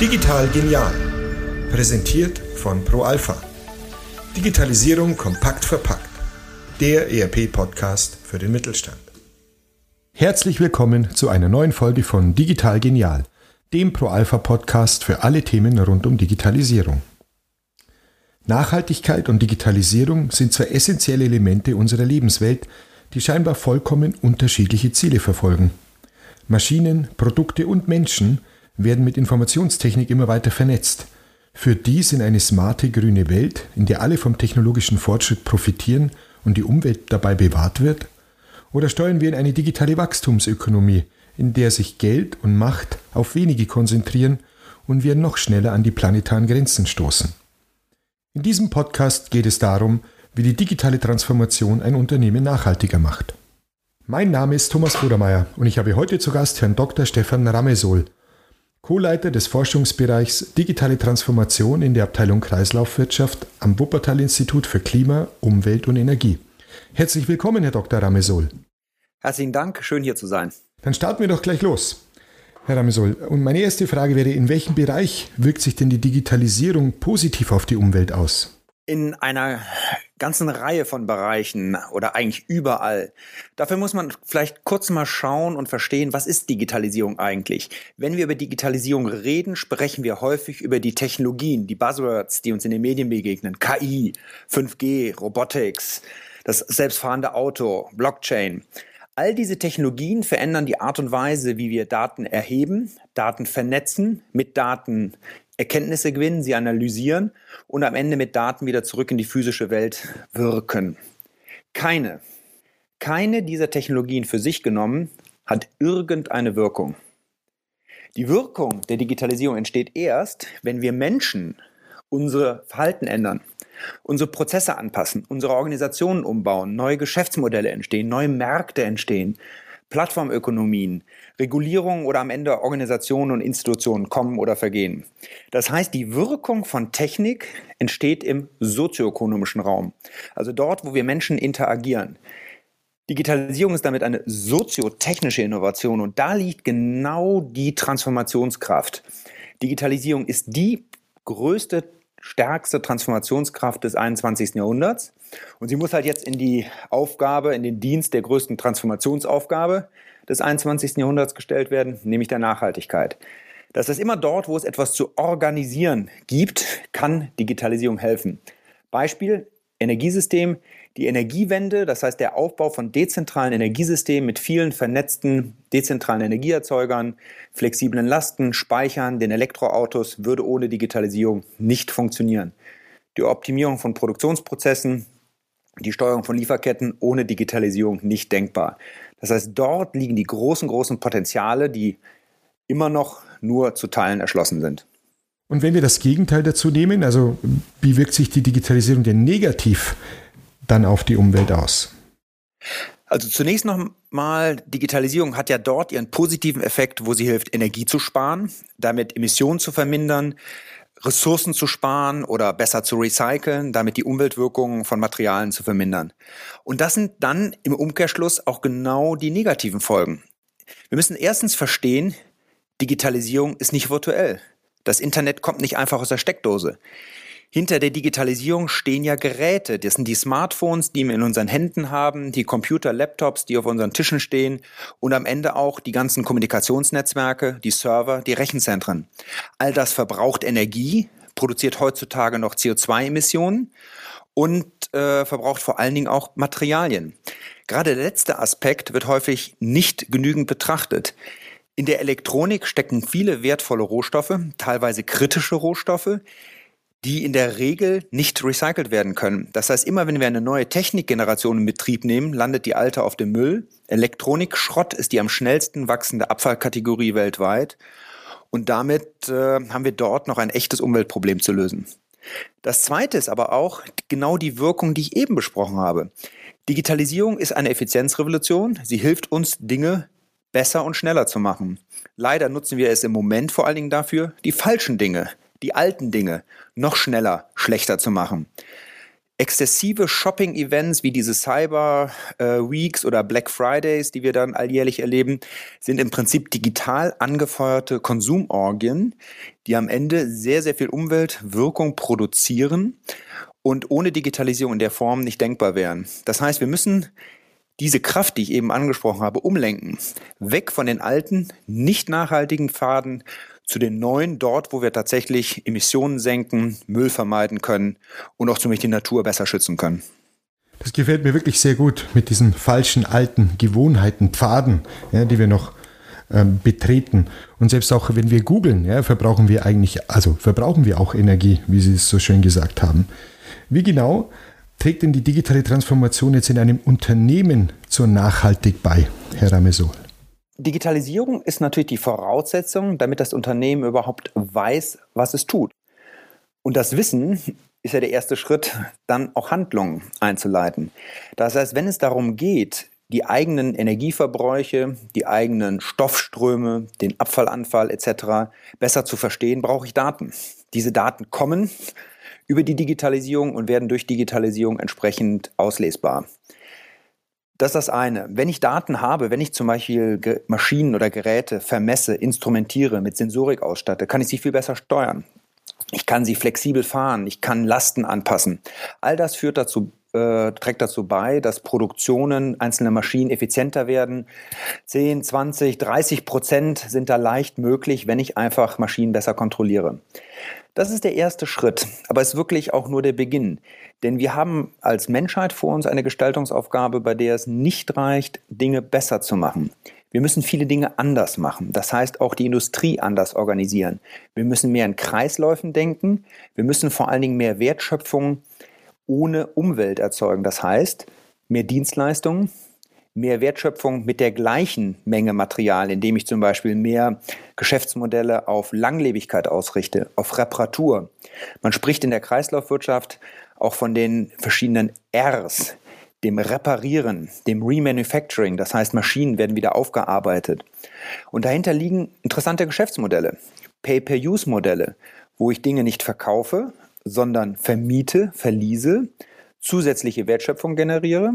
Digital genial. Präsentiert von ProAlpha. Digitalisierung kompakt verpackt. Der ERP-Podcast für den Mittelstand. Herzlich willkommen zu einer neuen Folge von Digital genial, dem ProAlpha-Podcast für alle Themen rund um Digitalisierung. Nachhaltigkeit und Digitalisierung sind zwei essentielle Elemente unserer Lebenswelt, die scheinbar vollkommen unterschiedliche Ziele verfolgen. Maschinen, Produkte und Menschen werden mit Informationstechnik immer weiter vernetzt. Führt dies in eine smarte grüne Welt, in der alle vom technologischen Fortschritt profitieren und die Umwelt dabei bewahrt wird? Oder steuern wir in eine digitale Wachstumsökonomie, in der sich Geld und Macht auf wenige konzentrieren und wir noch schneller an die planetaren Grenzen stoßen? In diesem Podcast geht es darum, wie die digitale Transformation ein Unternehmen nachhaltiger macht. Mein Name ist Thomas Brudermeier und ich habe heute zu Gast Herrn Dr. Stefan Ramesol, Co-Leiter des Forschungsbereichs Digitale Transformation in der Abteilung Kreislaufwirtschaft am Wuppertal-Institut für Klima, Umwelt und Energie. Herzlich willkommen, Herr Dr. Ramesol. Herzlichen Dank, schön hier zu sein. Dann starten wir doch gleich los. Herr Ramesol, und meine erste Frage wäre, in welchem Bereich wirkt sich denn die Digitalisierung positiv auf die Umwelt aus? in einer ganzen Reihe von Bereichen oder eigentlich überall. Dafür muss man vielleicht kurz mal schauen und verstehen, was ist Digitalisierung eigentlich? Wenn wir über Digitalisierung reden, sprechen wir häufig über die Technologien, die Buzzwords, die uns in den Medien begegnen. KI, 5G, Robotics, das selbstfahrende Auto, Blockchain. All diese Technologien verändern die Art und Weise, wie wir Daten erheben, Daten vernetzen, mit Daten Erkenntnisse gewinnen, sie analysieren und am Ende mit Daten wieder zurück in die physische Welt wirken. Keine, keine dieser Technologien für sich genommen hat irgendeine Wirkung. Die Wirkung der Digitalisierung entsteht erst, wenn wir Menschen unsere Verhalten ändern, unsere Prozesse anpassen, unsere Organisationen umbauen, neue Geschäftsmodelle entstehen, neue Märkte entstehen, Plattformökonomien, Regulierungen oder am Ende Organisationen und Institutionen kommen oder vergehen. Das heißt, die Wirkung von Technik entsteht im sozioökonomischen Raum, also dort, wo wir Menschen interagieren. Digitalisierung ist damit eine soziotechnische Innovation und da liegt genau die Transformationskraft. Digitalisierung ist die größte stärkste Transformationskraft des 21. Jahrhunderts. Und sie muss halt jetzt in die Aufgabe, in den Dienst der größten Transformationsaufgabe des 21. Jahrhunderts gestellt werden, nämlich der Nachhaltigkeit. Das heißt, immer dort, wo es etwas zu organisieren gibt, kann Digitalisierung helfen. Beispiel, Energiesystem, die Energiewende, das heißt der Aufbau von dezentralen Energiesystemen mit vielen vernetzten dezentralen Energieerzeugern, flexiblen Lasten, Speichern, den Elektroautos, würde ohne Digitalisierung nicht funktionieren. Die Optimierung von Produktionsprozessen, die Steuerung von Lieferketten ohne Digitalisierung nicht denkbar. Das heißt, dort liegen die großen, großen Potenziale, die immer noch nur zu Teilen erschlossen sind. Und wenn wir das Gegenteil dazu nehmen, also wie wirkt sich die Digitalisierung denn negativ dann auf die Umwelt aus? Also zunächst nochmal, Digitalisierung hat ja dort ihren positiven Effekt, wo sie hilft, Energie zu sparen, damit Emissionen zu vermindern, Ressourcen zu sparen oder besser zu recyceln, damit die Umweltwirkungen von Materialien zu vermindern. Und das sind dann im Umkehrschluss auch genau die negativen Folgen. Wir müssen erstens verstehen, Digitalisierung ist nicht virtuell. Das Internet kommt nicht einfach aus der Steckdose. Hinter der Digitalisierung stehen ja Geräte. Das sind die Smartphones, die wir in unseren Händen haben, die Computer, Laptops, die auf unseren Tischen stehen und am Ende auch die ganzen Kommunikationsnetzwerke, die Server, die Rechenzentren. All das verbraucht Energie, produziert heutzutage noch CO2-Emissionen und äh, verbraucht vor allen Dingen auch Materialien. Gerade der letzte Aspekt wird häufig nicht genügend betrachtet. In der Elektronik stecken viele wertvolle Rohstoffe, teilweise kritische Rohstoffe, die in der Regel nicht recycelt werden können. Das heißt, immer wenn wir eine neue Technikgeneration in Betrieb nehmen, landet die alte auf dem Müll. Elektronikschrott ist die am schnellsten wachsende Abfallkategorie weltweit. Und damit äh, haben wir dort noch ein echtes Umweltproblem zu lösen. Das zweite ist aber auch genau die Wirkung, die ich eben besprochen habe. Digitalisierung ist eine Effizienzrevolution. Sie hilft uns, Dinge besser und schneller zu machen. Leider nutzen wir es im Moment vor allen Dingen dafür, die falschen Dinge die alten Dinge noch schneller schlechter zu machen. Exzessive Shopping-Events wie diese Cyber äh, Weeks oder Black Fridays, die wir dann alljährlich erleben, sind im Prinzip digital angefeuerte Konsumorgien, die am Ende sehr, sehr viel Umweltwirkung produzieren und ohne Digitalisierung in der Form nicht denkbar wären. Das heißt, wir müssen diese Kraft, die ich eben angesprochen habe, umlenken. Weg von den alten, nicht nachhaltigen Pfaden zu den neuen, dort, wo wir tatsächlich Emissionen senken, Müll vermeiden können und auch Beispiel die Natur besser schützen können. Das gefällt mir wirklich sehr gut mit diesen falschen alten Gewohnheiten, Pfaden, ja, die wir noch ähm, betreten. Und selbst auch wenn wir googeln, ja, verbrauchen wir eigentlich, also verbrauchen wir auch Energie, wie Sie es so schön gesagt haben. Wie genau trägt denn die digitale Transformation jetzt in einem Unternehmen zur Nachhaltig bei, Herr Ramesol? Digitalisierung ist natürlich die Voraussetzung, damit das Unternehmen überhaupt weiß, was es tut. Und das Wissen ist ja der erste Schritt, dann auch Handlungen einzuleiten. Das heißt, wenn es darum geht, die eigenen Energieverbräuche, die eigenen Stoffströme, den Abfallanfall etc. besser zu verstehen, brauche ich Daten. Diese Daten kommen über die Digitalisierung und werden durch Digitalisierung entsprechend auslesbar. Das ist das eine. Wenn ich Daten habe, wenn ich zum Beispiel Maschinen oder Geräte vermesse, instrumentiere, mit Sensorik ausstatte, kann ich sie viel besser steuern. Ich kann sie flexibel fahren, ich kann Lasten anpassen. All das führt dazu, äh, trägt dazu bei, dass Produktionen einzelner Maschinen effizienter werden. 10, 20, 30 Prozent sind da leicht möglich, wenn ich einfach Maschinen besser kontrolliere. Das ist der erste Schritt, aber es ist wirklich auch nur der Beginn. Denn wir haben als Menschheit vor uns eine Gestaltungsaufgabe, bei der es nicht reicht, Dinge besser zu machen. Wir müssen viele Dinge anders machen. Das heißt auch die Industrie anders organisieren. Wir müssen mehr in Kreisläufen denken. Wir müssen vor allen Dingen mehr Wertschöpfung ohne Umwelt erzeugen. Das heißt, mehr Dienstleistungen, mehr Wertschöpfung mit der gleichen Menge Material, indem ich zum Beispiel mehr Geschäftsmodelle auf Langlebigkeit ausrichte, auf Reparatur. Man spricht in der Kreislaufwirtschaft auch von den verschiedenen Rs, dem Reparieren, dem Remanufacturing, das heißt Maschinen werden wieder aufgearbeitet. Und dahinter liegen interessante Geschäftsmodelle, Pay-per-Use-Modelle, wo ich Dinge nicht verkaufe, sondern vermiete, verliese, zusätzliche Wertschöpfung generiere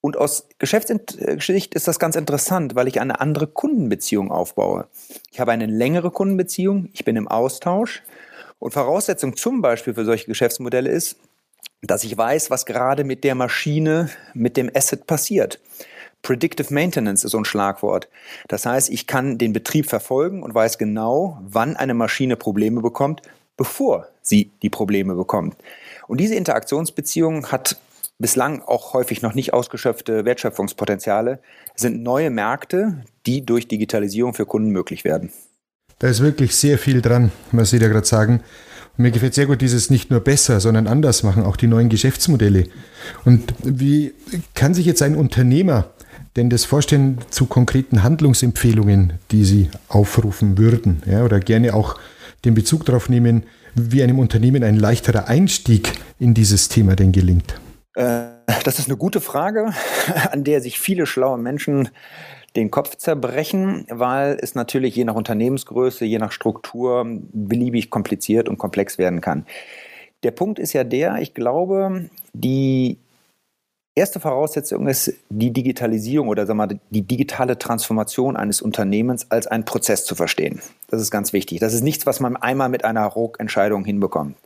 und aus Geschäftssicht ist das ganz interessant, weil ich eine andere Kundenbeziehung aufbaue. Ich habe eine längere Kundenbeziehung, ich bin im Austausch. Und Voraussetzung zum Beispiel für solche Geschäftsmodelle ist, dass ich weiß, was gerade mit der Maschine, mit dem Asset passiert. Predictive Maintenance ist so ein Schlagwort. Das heißt, ich kann den Betrieb verfolgen und weiß genau, wann eine Maschine Probleme bekommt, bevor sie die Probleme bekommt. Und diese Interaktionsbeziehung hat bislang auch häufig noch nicht ausgeschöpfte Wertschöpfungspotenziale sind neue Märkte, die durch Digitalisierung für Kunden möglich werden. Da ist wirklich sehr viel dran, was Sie da gerade sagen. Und mir gefällt sehr gut dieses nicht nur besser, sondern anders machen, auch die neuen Geschäftsmodelle. Und wie kann sich jetzt ein Unternehmer denn das vorstellen zu konkreten Handlungsempfehlungen, die Sie aufrufen würden? Ja, oder gerne auch den Bezug darauf nehmen, wie einem Unternehmen ein leichterer Einstieg in dieses Thema denn gelingt? Äh, das ist eine gute Frage, an der sich viele schlaue Menschen den Kopf zerbrechen, weil es natürlich je nach Unternehmensgröße, je nach Struktur beliebig kompliziert und komplex werden kann. Der Punkt ist ja der, ich glaube, die erste Voraussetzung ist die Digitalisierung oder sagen wir, die digitale Transformation eines Unternehmens als einen Prozess zu verstehen. Das ist ganz wichtig. Das ist nichts, was man einmal mit einer Ruckentscheidung hinbekommt.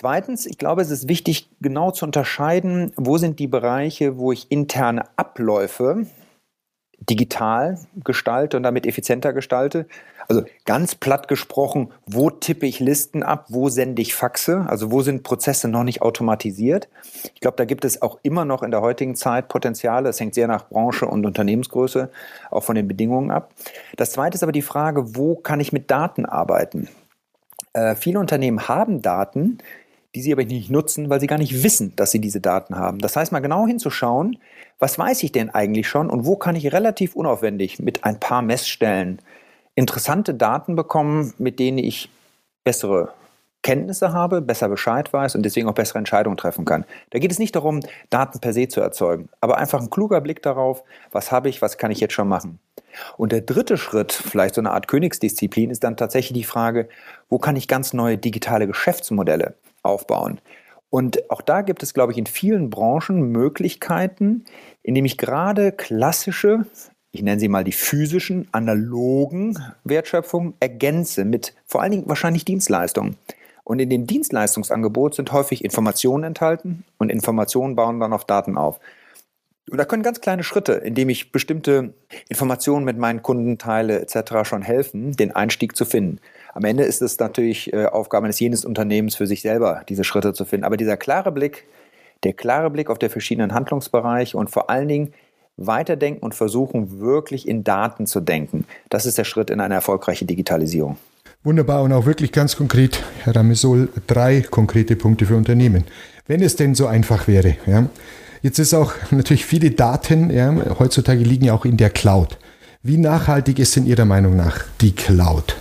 Zweitens, ich glaube, es ist wichtig, genau zu unterscheiden, wo sind die Bereiche, wo ich interne Abläufe digital gestalte und damit effizienter gestalte. Also ganz platt gesprochen, wo tippe ich Listen ab, wo sende ich Faxe, also wo sind Prozesse noch nicht automatisiert. Ich glaube, da gibt es auch immer noch in der heutigen Zeit Potenziale. Es hängt sehr nach Branche und Unternehmensgröße, auch von den Bedingungen ab. Das zweite ist aber die Frage, wo kann ich mit Daten arbeiten? Äh, viele Unternehmen haben Daten, die sie aber nicht nutzen, weil sie gar nicht wissen, dass sie diese Daten haben. Das heißt, mal genau hinzuschauen, was weiß ich denn eigentlich schon und wo kann ich relativ unaufwendig mit ein paar Messstellen interessante Daten bekommen, mit denen ich bessere Kenntnisse habe, besser Bescheid weiß und deswegen auch bessere Entscheidungen treffen kann. Da geht es nicht darum, Daten per se zu erzeugen, aber einfach ein kluger Blick darauf, was habe ich, was kann ich jetzt schon machen. Und der dritte Schritt, vielleicht so eine Art Königsdisziplin, ist dann tatsächlich die Frage, wo kann ich ganz neue digitale Geschäftsmodelle aufbauen. Und auch da gibt es, glaube ich, in vielen Branchen Möglichkeiten, indem ich gerade klassische, ich nenne sie mal die physischen, analogen Wertschöpfungen ergänze mit vor allen Dingen wahrscheinlich Dienstleistungen. Und in dem Dienstleistungsangebot sind häufig Informationen enthalten und Informationen bauen dann auf Daten auf. Und da können ganz kleine Schritte, indem ich bestimmte Informationen mit meinen Kunden teile etc. schon helfen, den Einstieg zu finden. Am Ende ist es natürlich äh, Aufgabe eines jenes Unternehmens für sich selber, diese Schritte zu finden. Aber dieser klare Blick, der klare Blick auf die verschiedenen Handlungsbereiche und vor allen Dingen weiterdenken und versuchen, wirklich in Daten zu denken, das ist der Schritt in eine erfolgreiche Digitalisierung. Wunderbar und auch wirklich ganz konkret, Herr Ramisol, drei konkrete Punkte für Unternehmen. Wenn es denn so einfach wäre, ja. Jetzt ist auch natürlich viele Daten ja, heutzutage liegen ja auch in der Cloud. Wie nachhaltig ist in Ihrer Meinung nach die Cloud?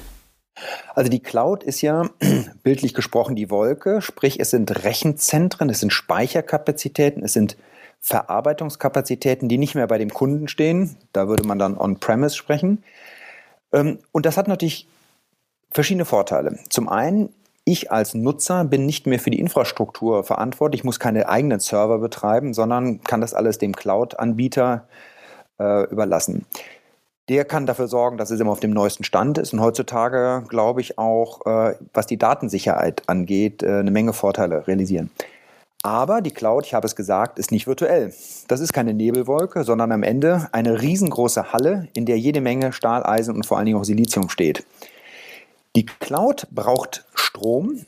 Also die Cloud ist ja bildlich gesprochen die Wolke, sprich es sind Rechenzentren, es sind Speicherkapazitäten, es sind Verarbeitungskapazitäten, die nicht mehr bei dem Kunden stehen. Da würde man dann on-premise sprechen. Ähm, und das hat natürlich verschiedene Vorteile. Zum einen, ich als Nutzer bin nicht mehr für die Infrastruktur verantwortlich, ich muss keine eigenen Server betreiben, sondern kann das alles dem Cloud-Anbieter äh, überlassen. Der kann dafür sorgen, dass es immer auf dem neuesten Stand ist und heutzutage, glaube ich, auch, äh, was die Datensicherheit angeht, äh, eine Menge Vorteile realisieren. Aber die Cloud, ich habe es gesagt, ist nicht virtuell. Das ist keine Nebelwolke, sondern am Ende eine riesengroße Halle, in der jede Menge Stahl, Eisen und vor allen Dingen auch Silizium steht. Die Cloud braucht Strom.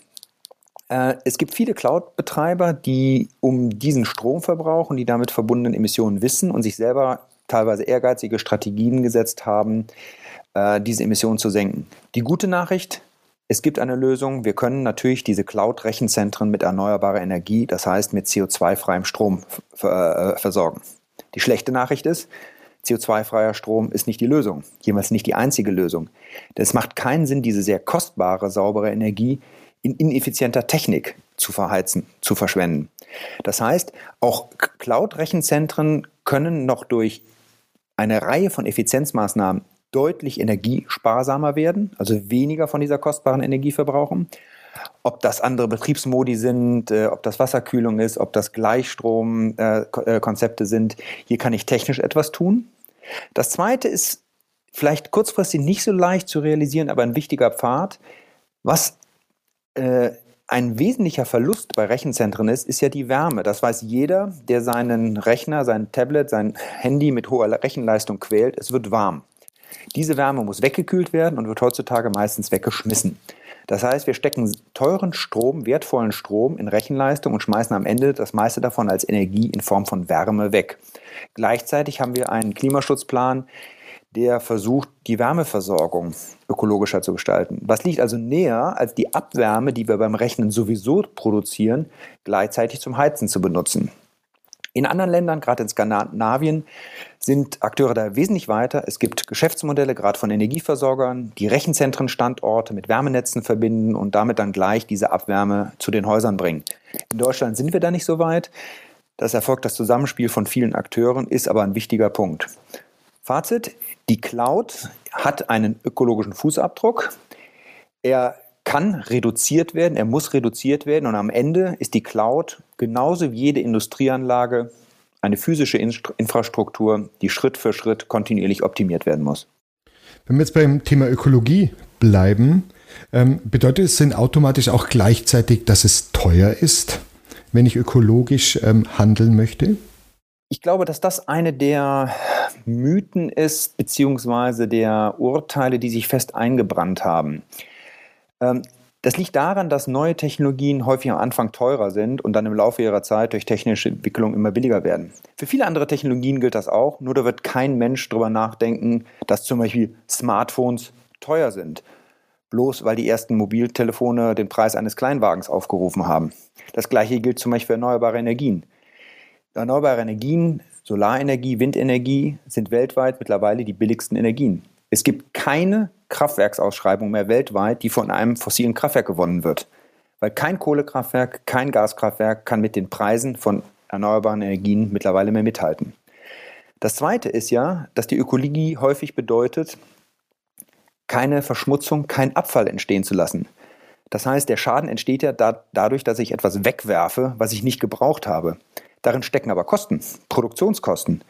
Äh, es gibt viele Cloud-Betreiber, die um diesen Stromverbrauch und die damit verbundenen Emissionen wissen und sich selber teilweise ehrgeizige Strategien gesetzt haben, äh, diese Emissionen zu senken. Die gute Nachricht, es gibt eine Lösung. Wir können natürlich diese Cloud-Rechenzentren mit erneuerbarer Energie, das heißt mit CO2-freiem Strom äh, versorgen. Die schlechte Nachricht ist, CO2-freier Strom ist nicht die Lösung, jemals nicht die einzige Lösung. Es macht keinen Sinn, diese sehr kostbare, saubere Energie in ineffizienter Technik zu verheizen, zu verschwenden. Das heißt, auch Cloud-Rechenzentren können noch durch eine Reihe von Effizienzmaßnahmen deutlich energiesparsamer werden, also weniger von dieser kostbaren Energie verbrauchen. Ob das andere Betriebsmodi sind, äh, ob das Wasserkühlung ist, ob das Gleichstromkonzepte äh, äh sind, hier kann ich technisch etwas tun. Das zweite ist vielleicht kurzfristig nicht so leicht zu realisieren, aber ein wichtiger Pfad. Was äh, ein wesentlicher Verlust bei Rechenzentren ist, ist ja die Wärme. Das weiß jeder, der seinen Rechner, sein Tablet, sein Handy mit hoher Rechenleistung quält. Es wird warm. Diese Wärme muss weggekühlt werden und wird heutzutage meistens weggeschmissen. Das heißt, wir stecken teuren Strom, wertvollen Strom in Rechenleistung und schmeißen am Ende das meiste davon als Energie in Form von Wärme weg. Gleichzeitig haben wir einen Klimaschutzplan, der versucht, die Wärmeversorgung ökologischer zu gestalten. Was liegt also näher, als die Abwärme, die wir beim Rechnen sowieso produzieren, gleichzeitig zum Heizen zu benutzen? In anderen Ländern, gerade in Skandinavien, sind Akteure da wesentlich weiter. Es gibt Geschäftsmodelle, gerade von Energieversorgern, die Rechenzentrenstandorte mit Wärmenetzen verbinden und damit dann gleich diese Abwärme zu den Häusern bringen. In Deutschland sind wir da nicht so weit. Das erfolgt das Zusammenspiel von vielen Akteuren, ist aber ein wichtiger Punkt. Fazit, die Cloud hat einen ökologischen Fußabdruck. Er kann reduziert werden, er muss reduziert werden und am Ende ist die Cloud genauso wie jede Industrieanlage eine physische Infrastruktur, die Schritt für Schritt kontinuierlich optimiert werden muss. Wenn wir jetzt beim Thema Ökologie bleiben, ähm, bedeutet es denn automatisch auch gleichzeitig, dass es teuer ist, wenn ich ökologisch ähm, handeln möchte? Ich glaube, dass das eine der Mythen ist, beziehungsweise der Urteile, die sich fest eingebrannt haben. Ähm, das liegt daran, dass neue Technologien häufig am Anfang teurer sind und dann im Laufe ihrer Zeit durch technische Entwicklung immer billiger werden. Für viele andere Technologien gilt das auch, nur da wird kein Mensch darüber nachdenken, dass zum Beispiel Smartphones teuer sind. Bloß weil die ersten Mobiltelefone den Preis eines Kleinwagens aufgerufen haben. Das gleiche gilt zum Beispiel für erneuerbare Energien. Erneuerbare Energien, Solarenergie, Windenergie sind weltweit mittlerweile die billigsten Energien. Es gibt keine Kraftwerksausschreibung mehr weltweit, die von einem fossilen Kraftwerk gewonnen wird. Weil kein Kohlekraftwerk, kein Gaskraftwerk kann mit den Preisen von erneuerbaren Energien mittlerweile mehr mithalten. Das Zweite ist ja, dass die Ökologie häufig bedeutet, keine Verschmutzung, kein Abfall entstehen zu lassen. Das heißt, der Schaden entsteht ja da, dadurch, dass ich etwas wegwerfe, was ich nicht gebraucht habe. Darin stecken aber Kosten, Produktionskosten.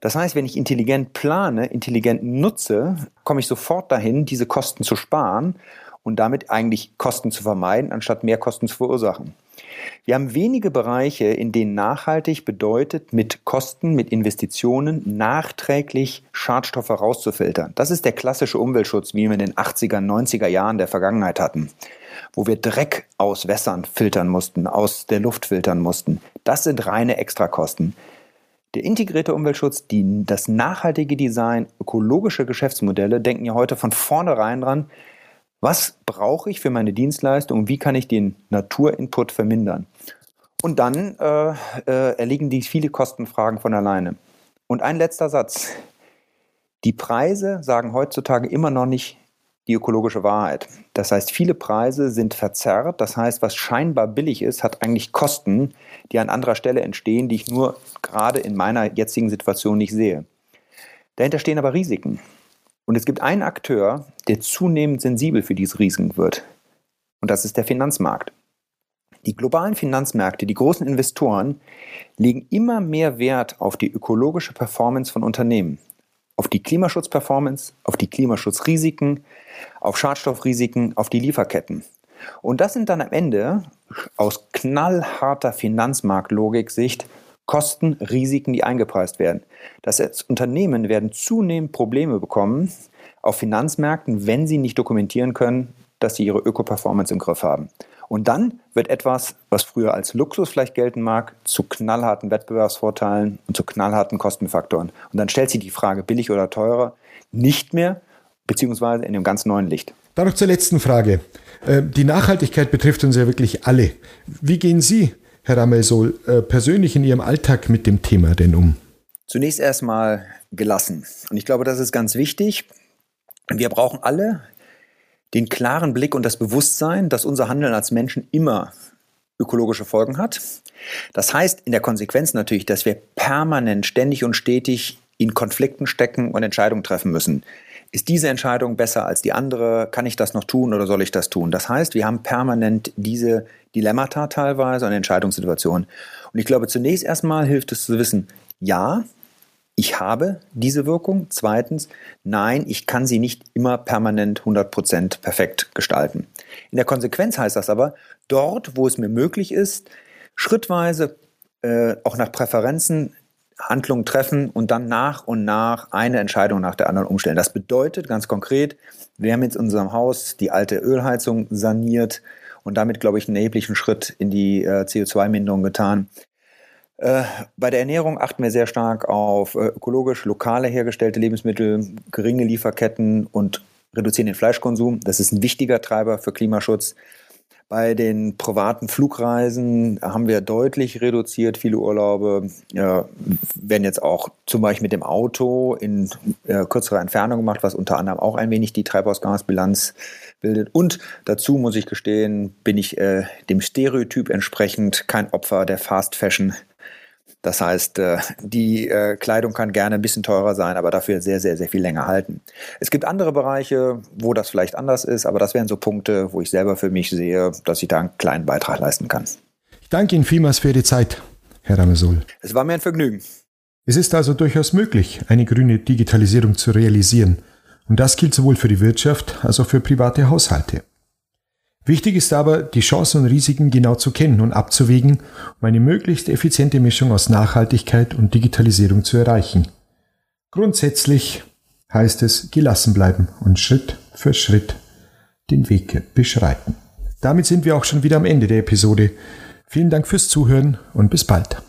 Das heißt, wenn ich intelligent plane, intelligent nutze, komme ich sofort dahin, diese Kosten zu sparen und damit eigentlich Kosten zu vermeiden, anstatt mehr Kosten zu verursachen. Wir haben wenige Bereiche, in denen nachhaltig bedeutet, mit Kosten, mit Investitionen nachträglich Schadstoffe rauszufiltern. Das ist der klassische Umweltschutz, wie wir in den 80er, 90er Jahren der Vergangenheit hatten, wo wir Dreck aus Wässern filtern mussten, aus der Luft filtern mussten. Das sind reine Extrakosten. Der integrierte Umweltschutz, die, das nachhaltige Design, ökologische Geschäftsmodelle denken ja heute von vornherein dran, was brauche ich für meine Dienstleistung und wie kann ich den Naturinput vermindern? Und dann äh, äh, erliegen die viele Kostenfragen von alleine. Und ein letzter Satz. Die Preise sagen heutzutage immer noch nicht die ökologische Wahrheit. Das heißt, viele Preise sind verzerrt. Das heißt, was scheinbar billig ist, hat eigentlich Kosten, die an anderer Stelle entstehen, die ich nur gerade in meiner jetzigen Situation nicht sehe. Dahinter stehen aber Risiken. Und es gibt einen Akteur, der zunehmend sensibel für diese Risiken wird. Und das ist der Finanzmarkt. Die globalen Finanzmärkte, die großen Investoren legen immer mehr Wert auf die ökologische Performance von Unternehmen auf die Klimaschutzperformance, auf die Klimaschutzrisiken, auf Schadstoffrisiken, auf die Lieferketten. Und das sind dann am Ende aus knallharter Finanzmarktlogik-Sicht Kosten, Risiken, die eingepreist werden. Das heißt, Unternehmen werden zunehmend Probleme bekommen auf Finanzmärkten, wenn sie nicht dokumentieren können, dass sie ihre Öko-Performance im Griff haben. Und dann wird etwas, was früher als Luxus vielleicht gelten mag, zu knallharten Wettbewerbsvorteilen und zu knallharten Kostenfaktoren. Und dann stellt sich die Frage, billig oder teurer, nicht mehr, beziehungsweise in einem ganz neuen Licht. Dann noch zur letzten Frage. Äh, die Nachhaltigkeit betrifft uns ja wirklich alle. Wie gehen Sie, Herr Ramelsol, äh, persönlich in Ihrem Alltag mit dem Thema denn um? Zunächst erstmal gelassen. Und ich glaube, das ist ganz wichtig. Wir brauchen alle den klaren Blick und das Bewusstsein, dass unser Handeln als Menschen immer ökologische Folgen hat. Das heißt in der Konsequenz natürlich, dass wir permanent, ständig und stetig in Konflikten stecken und Entscheidungen treffen müssen. Ist diese Entscheidung besser als die andere? Kann ich das noch tun oder soll ich das tun? Das heißt, wir haben permanent diese Dilemmata teilweise und Entscheidungssituationen. Und ich glaube, zunächst erstmal hilft es zu wissen, ja, ich habe diese Wirkung. Zweitens, nein, ich kann sie nicht immer permanent 100% perfekt gestalten. In der Konsequenz heißt das aber, dort, wo es mir möglich ist, schrittweise äh, auch nach Präferenzen Handlungen treffen und dann nach und nach eine Entscheidung nach der anderen umstellen. Das bedeutet ganz konkret, wir haben jetzt in unserem Haus die alte Ölheizung saniert und damit, glaube ich, einen erheblichen Schritt in die äh, CO2-Minderung getan. Äh, bei der Ernährung achten wir sehr stark auf äh, ökologisch, lokale hergestellte Lebensmittel, geringe Lieferketten und reduzieren den Fleischkonsum. Das ist ein wichtiger Treiber für Klimaschutz. Bei den privaten Flugreisen haben wir deutlich reduziert. Viele Urlaube äh, werden jetzt auch zum Beispiel mit dem Auto in äh, kürzerer Entfernung gemacht, was unter anderem auch ein wenig die Treibhausgasbilanz bildet. Und dazu muss ich gestehen, bin ich äh, dem Stereotyp entsprechend kein Opfer der Fast Fashion das heißt, äh, die äh, Kleidung kann gerne ein bisschen teurer sein, aber dafür sehr, sehr, sehr viel länger halten. Es gibt andere Bereiche, wo das vielleicht anders ist, aber das wären so Punkte, wo ich selber für mich sehe, dass ich da einen kleinen Beitrag leisten kann. Ich danke Ihnen vielmals für Ihre Zeit, Herr Ramesol. Es war mir ein Vergnügen. Es ist also durchaus möglich, eine grüne Digitalisierung zu realisieren. Und das gilt sowohl für die Wirtschaft als auch für private Haushalte. Wichtig ist aber, die Chancen und Risiken genau zu kennen und abzuwägen, um eine möglichst effiziente Mischung aus Nachhaltigkeit und Digitalisierung zu erreichen. Grundsätzlich heißt es gelassen bleiben und Schritt für Schritt den Weg beschreiten. Damit sind wir auch schon wieder am Ende der Episode. Vielen Dank fürs Zuhören und bis bald.